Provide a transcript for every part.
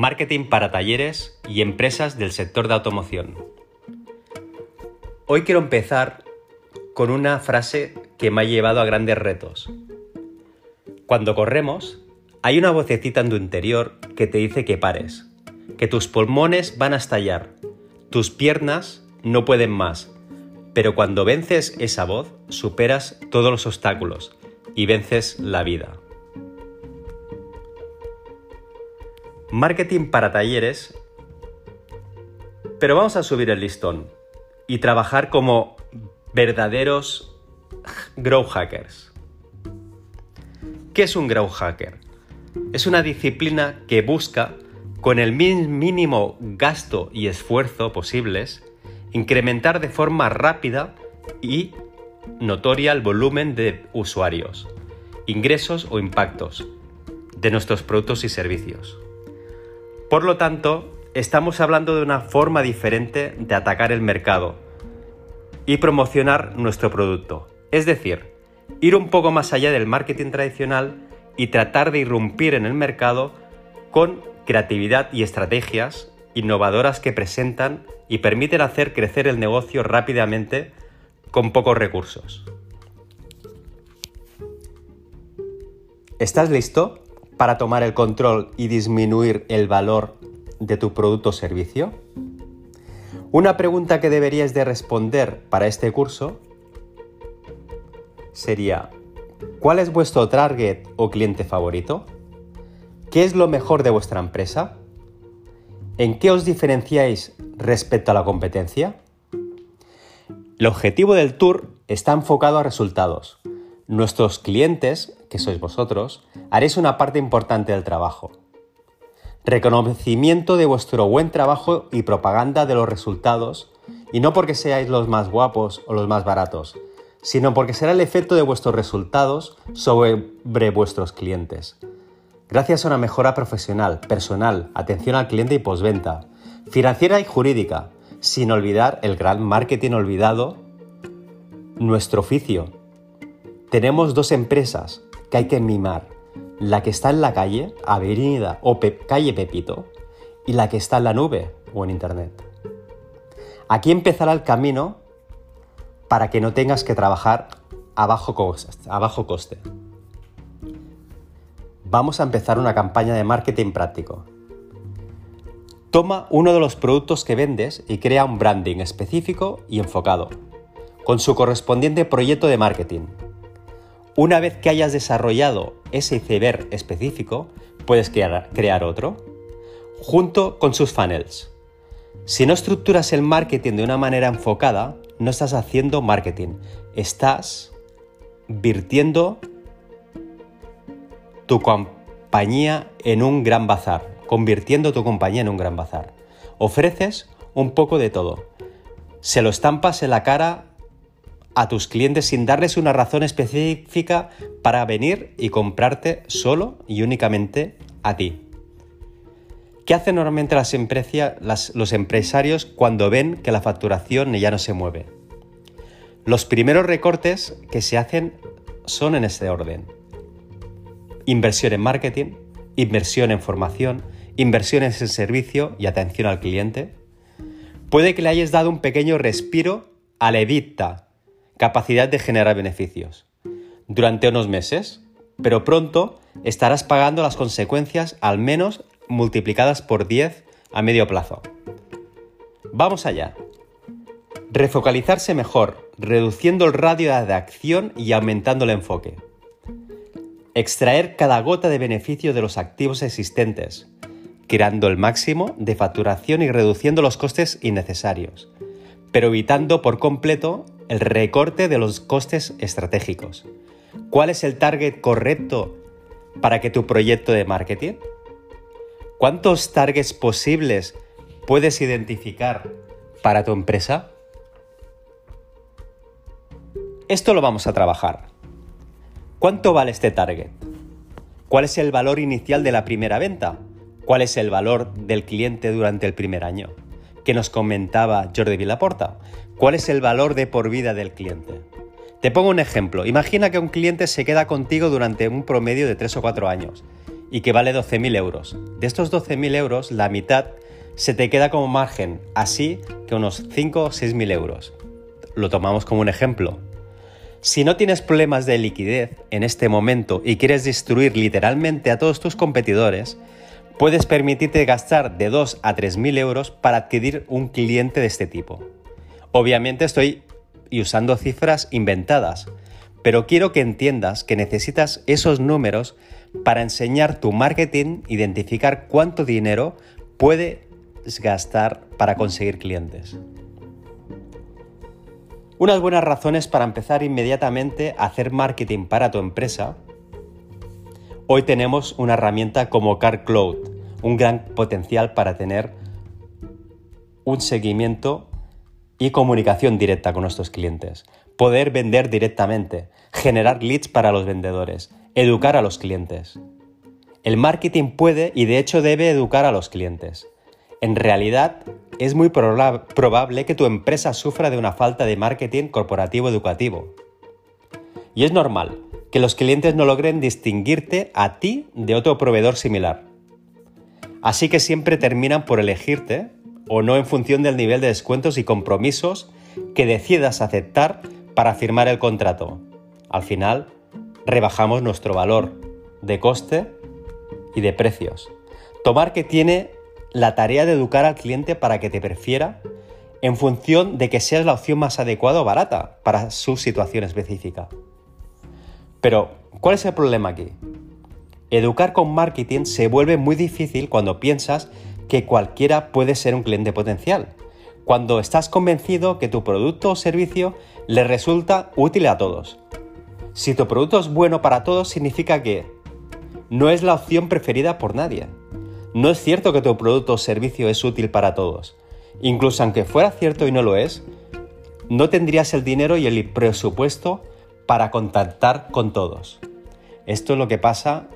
Marketing para talleres y empresas del sector de automoción. Hoy quiero empezar con una frase que me ha llevado a grandes retos. Cuando corremos, hay una vocecita en tu interior que te dice que pares, que tus pulmones van a estallar, tus piernas no pueden más, pero cuando vences esa voz, superas todos los obstáculos y vences la vida. Marketing para talleres, pero vamos a subir el listón y trabajar como verdaderos grow hackers. ¿Qué es un grow hacker? Es una disciplina que busca, con el mínimo gasto y esfuerzo posibles, incrementar de forma rápida y notoria el volumen de usuarios, ingresos o impactos de nuestros productos y servicios. Por lo tanto, estamos hablando de una forma diferente de atacar el mercado y promocionar nuestro producto. Es decir, ir un poco más allá del marketing tradicional y tratar de irrumpir en el mercado con creatividad y estrategias innovadoras que presentan y permiten hacer crecer el negocio rápidamente con pocos recursos. ¿Estás listo para tomar el control y disminuir el valor de tu producto o servicio? Una pregunta que deberías de responder para este curso sería, ¿cuál es vuestro target o cliente favorito? ¿Qué es lo mejor de vuestra empresa? ¿En qué os diferenciáis respecto a la competencia? El objetivo del tour está enfocado a resultados. Nuestros clientes, que sois vosotros, haréis una parte importante del trabajo. Reconocimiento de vuestro buen trabajo y propaganda de los resultados, y no porque seáis los más guapos o los más baratos, sino porque será el efecto de vuestros resultados sobre vuestros clientes. Gracias a una mejora profesional, personal, atención al cliente y postventa, financiera y jurídica, sin olvidar el gran marketing olvidado, nuestro oficio. Tenemos dos empresas que hay que mimar, la que está en la calle, avenida o calle Pepito, y la que está en la nube o en Internet. Aquí empezará el camino para que no tengas que trabajar a bajo coste vamos a empezar una campaña de marketing práctico. Toma uno de los productos que vendes y crea un branding específico y enfocado, con su correspondiente proyecto de marketing. Una vez que hayas desarrollado ese iceberg específico, puedes crear, crear otro, junto con sus funnels. Si no estructuras el marketing de una manera enfocada, no estás haciendo marketing, estás virtiendo tu compañía en un gran bazar, convirtiendo tu compañía en un gran bazar. Ofreces un poco de todo. Se lo estampas en la cara a tus clientes sin darles una razón específica para venir y comprarte solo y únicamente a ti. ¿Qué hacen normalmente los empresarios cuando ven que la facturación ya no se mueve? Los primeros recortes que se hacen son en este orden inversión en marketing, inversión en formación, inversiones en servicio y atención al cliente. Puede que le hayas dado un pequeño respiro a la capacidad de generar beneficios, durante unos meses, pero pronto estarás pagando las consecuencias al menos multiplicadas por 10 a medio plazo. Vamos allá. Refocalizarse mejor, reduciendo el radio de acción y aumentando el enfoque. Extraer cada gota de beneficio de los activos existentes, creando el máximo de facturación y reduciendo los costes innecesarios, pero evitando por completo el recorte de los costes estratégicos. ¿Cuál es el target correcto para que tu proyecto de marketing? ¿Cuántos targets posibles puedes identificar para tu empresa? Esto lo vamos a trabajar. ¿Cuánto vale este target? ¿Cuál es el valor inicial de la primera venta? ¿Cuál es el valor del cliente durante el primer año? ¿Qué nos comentaba Jordi Villaporta? ¿Cuál es el valor de por vida del cliente? Te pongo un ejemplo. Imagina que un cliente se queda contigo durante un promedio de 3 o 4 años y que vale 12.000 euros. De estos 12.000 euros, la mitad se te queda como margen, así que unos 5 o 6.000 euros. Lo tomamos como un ejemplo. Si no tienes problemas de liquidez en este momento y quieres destruir literalmente a todos tus competidores, puedes permitirte gastar de 2 a 3.000 euros para adquirir un cliente de este tipo. Obviamente estoy usando cifras inventadas, pero quiero que entiendas que necesitas esos números para enseñar tu marketing, identificar cuánto dinero puedes gastar para conseguir clientes. Unas buenas razones para empezar inmediatamente a hacer marketing para tu empresa. Hoy tenemos una herramienta como CarCloud, un gran potencial para tener un seguimiento y comunicación directa con nuestros clientes, poder vender directamente, generar leads para los vendedores, educar a los clientes. El marketing puede y de hecho debe educar a los clientes. En realidad, es muy probable que tu empresa sufra de una falta de marketing corporativo educativo. Y es normal que los clientes no logren distinguirte a ti de otro proveedor similar. Así que siempre terminan por elegirte o no en función del nivel de descuentos y compromisos que decidas aceptar para firmar el contrato. Al final, rebajamos nuestro valor de coste y de precios. Tomar que tiene la tarea de educar al cliente para que te prefiera en función de que seas la opción más adecuada o barata para su situación específica. Pero, ¿cuál es el problema aquí? Educar con marketing se vuelve muy difícil cuando piensas que cualquiera puede ser un cliente potencial, cuando estás convencido que tu producto o servicio le resulta útil a todos, si tu producto es bueno para todos, significa que no es la opción preferida por nadie. No es cierto que tu producto o servicio es útil para todos. Incluso aunque fuera cierto y no lo es, no tendrías el dinero y el presupuesto para contactar con todos. Esto es lo que pasa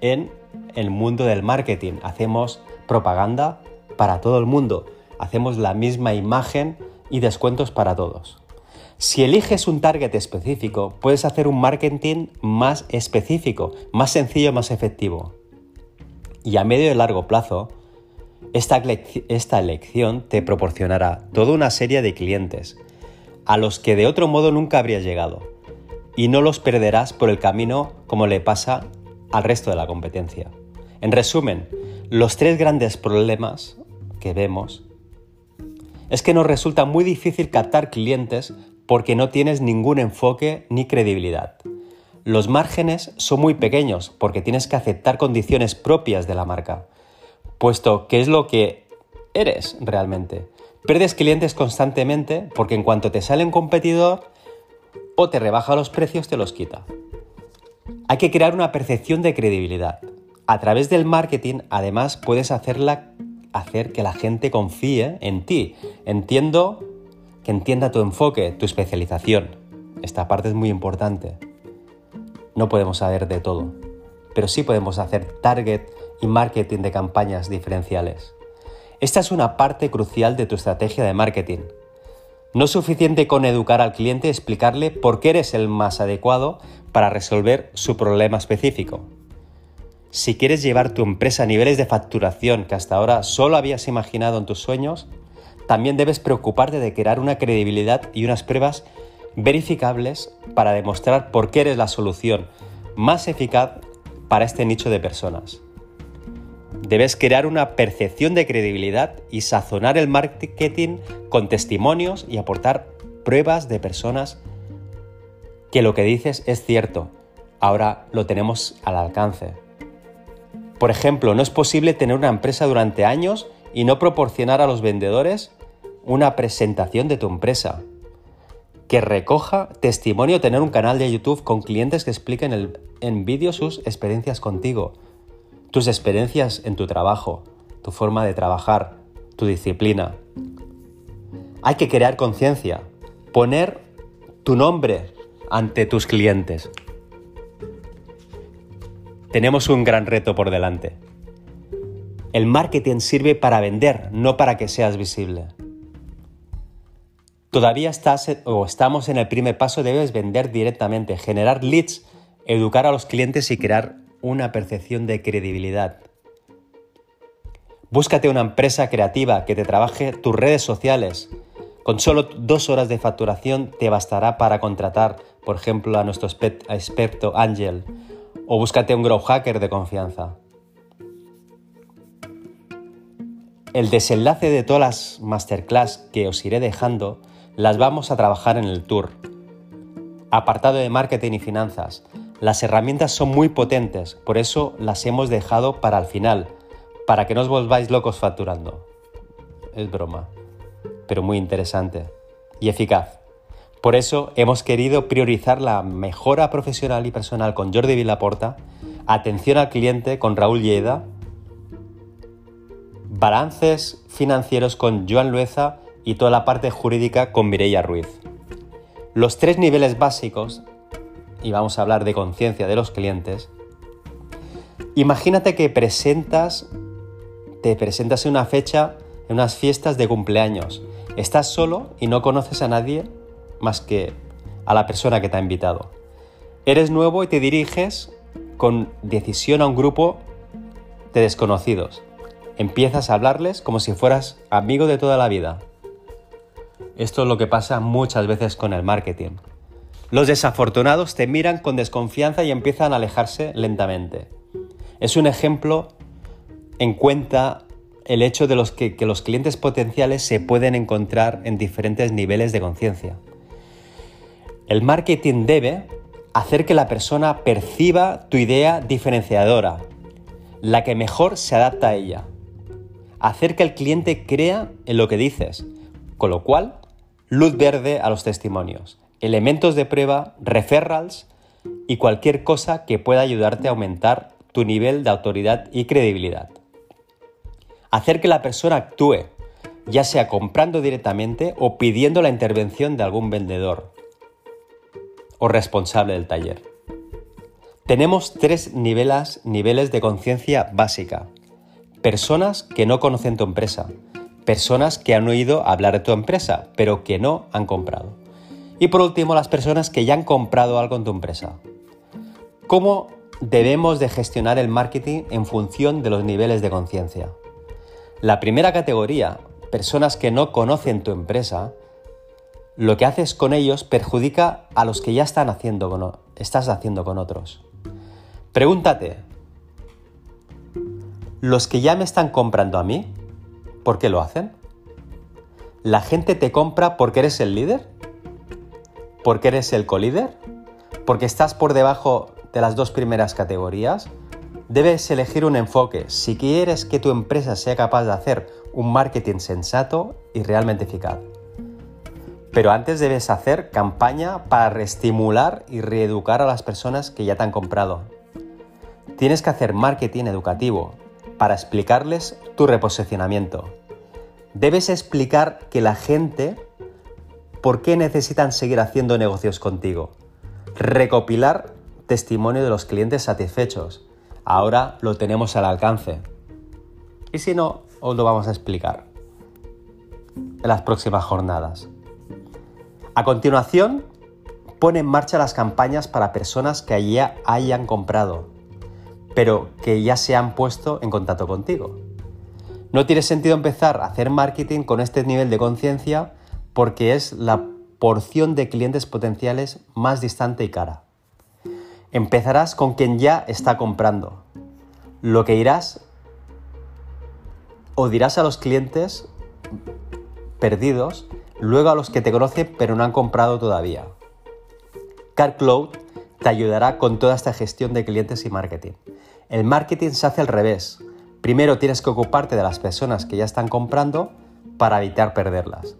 en el mundo del marketing. Hacemos propaganda para todo el mundo. Hacemos la misma imagen y descuentos para todos. Si eliges un target específico, puedes hacer un marketing más específico, más sencillo, más efectivo. Y a medio y largo plazo, esta, esta elección te proporcionará toda una serie de clientes a los que de otro modo nunca habrías llegado y no los perderás por el camino como le pasa al resto de la competencia. En resumen, los tres grandes problemas que vemos es que nos resulta muy difícil captar clientes porque no tienes ningún enfoque ni credibilidad. Los márgenes son muy pequeños porque tienes que aceptar condiciones propias de la marca, puesto que es lo que eres realmente. Pierdes clientes constantemente porque en cuanto te sale un competidor o te rebaja los precios te los quita. Hay que crear una percepción de credibilidad. A través del marketing además puedes hacerla, hacer que la gente confíe en ti. Entiendo que entienda tu enfoque, tu especialización. Esta parte es muy importante. No podemos saber de todo, pero sí podemos hacer target y marketing de campañas diferenciales. Esta es una parte crucial de tu estrategia de marketing. No es suficiente con educar al cliente y explicarle por qué eres el más adecuado para resolver su problema específico. Si quieres llevar tu empresa a niveles de facturación que hasta ahora solo habías imaginado en tus sueños, también debes preocuparte de crear una credibilidad y unas pruebas verificables para demostrar por qué eres la solución más eficaz para este nicho de personas. Debes crear una percepción de credibilidad y sazonar el marketing con testimonios y aportar pruebas de personas que lo que dices es cierto. Ahora lo tenemos al alcance. Por ejemplo, no es posible tener una empresa durante años y no proporcionar a los vendedores una presentación de tu empresa, que recoja testimonio, tener un canal de YouTube con clientes que expliquen en vídeo sus experiencias contigo, tus experiencias en tu trabajo, tu forma de trabajar, tu disciplina. Hay que crear conciencia, poner tu nombre ante tus clientes. Tenemos un gran reto por delante. El marketing sirve para vender, no para que seas visible. Todavía estás o estamos en el primer paso, debes vender directamente, generar leads, educar a los clientes y crear una percepción de credibilidad. Búscate una empresa creativa que te trabaje tus redes sociales. Con solo dos horas de facturación te bastará para contratar, por ejemplo, a nuestro experto Ángel. O búscate un grow hacker de confianza. El desenlace de todas las masterclass que os iré dejando las vamos a trabajar en el tour. Apartado de marketing y finanzas. Las herramientas son muy potentes, por eso las hemos dejado para el final, para que no os volváis locos facturando. Es broma, pero muy interesante y eficaz. Por eso hemos querido priorizar la mejora profesional y personal con Jordi Villaporta, atención al cliente con Raúl Lleida, balances financieros con Joan Lueza y toda la parte jurídica con Mireia Ruiz. Los tres niveles básicos, y vamos a hablar de conciencia de los clientes, imagínate que presentas, te presentas en una fecha, en unas fiestas de cumpleaños, estás solo y no conoces a nadie más que a la persona que te ha invitado. Eres nuevo y te diriges con decisión a un grupo de desconocidos. Empiezas a hablarles como si fueras amigo de toda la vida. Esto es lo que pasa muchas veces con el marketing. Los desafortunados te miran con desconfianza y empiezan a alejarse lentamente. Es un ejemplo en cuenta el hecho de los que, que los clientes potenciales se pueden encontrar en diferentes niveles de conciencia. El marketing debe hacer que la persona perciba tu idea diferenciadora, la que mejor se adapta a ella. Hacer que el cliente crea en lo que dices, con lo cual luz verde a los testimonios, elementos de prueba, referrals y cualquier cosa que pueda ayudarte a aumentar tu nivel de autoridad y credibilidad. Hacer que la persona actúe, ya sea comprando directamente o pidiendo la intervención de algún vendedor o responsable del taller. Tenemos tres niveles, de conciencia básica. Personas que no conocen tu empresa, personas que han oído hablar de tu empresa, pero que no han comprado. Y por último, las personas que ya han comprado algo en tu empresa. ¿Cómo debemos de gestionar el marketing en función de los niveles de conciencia? La primera categoría, personas que no conocen tu empresa, lo que haces con ellos perjudica a los que ya están haciendo estás haciendo con otros. Pregúntate, ¿los que ya me están comprando a mí ¿Por qué lo hacen? ¿La gente te compra porque eres el líder? ¿Porque eres el colíder? ¿Porque estás por debajo de las dos primeras categorías? Debes elegir un enfoque si quieres que tu empresa sea capaz de hacer un marketing sensato y realmente eficaz. Pero antes debes hacer campaña para reestimular y reeducar a las personas que ya te han comprado. Tienes que hacer marketing educativo, para explicarles tu reposicionamiento. Debes explicar que la gente por qué necesitan seguir haciendo negocios contigo. Recopilar testimonio de los clientes satisfechos. Ahora lo tenemos al alcance. Y si no, os lo vamos a explicar en las próximas jornadas. A continuación, pone en marcha las campañas para personas que ya hayan comprado pero que ya se han puesto en contacto contigo. No tiene sentido empezar a hacer marketing con este nivel de conciencia porque es la porción de clientes potenciales más distante y cara. Empezarás con quien ya está comprando. Lo que irás o dirás a los clientes perdidos, luego a los que te conocen pero no han comprado todavía. CarCloud te ayudará con toda esta gestión de clientes y marketing. El marketing se hace al revés. Primero tienes que ocuparte de las personas que ya están comprando para evitar perderlas.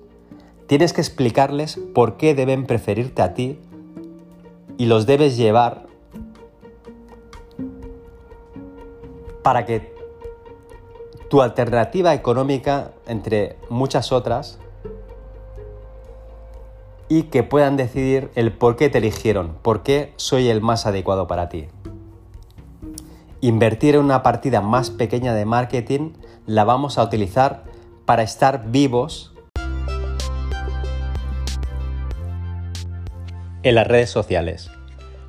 Tienes que explicarles por qué deben preferirte a ti y los debes llevar para que tu alternativa económica, entre muchas otras, y que puedan decidir el por qué te eligieron, por qué soy el más adecuado para ti. Invertir en una partida más pequeña de marketing la vamos a utilizar para estar vivos en las redes sociales.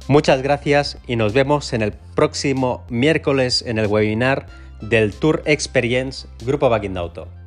Muchas gracias y nos vemos en el próximo miércoles en el webinar del Tour Experience Grupo Auto.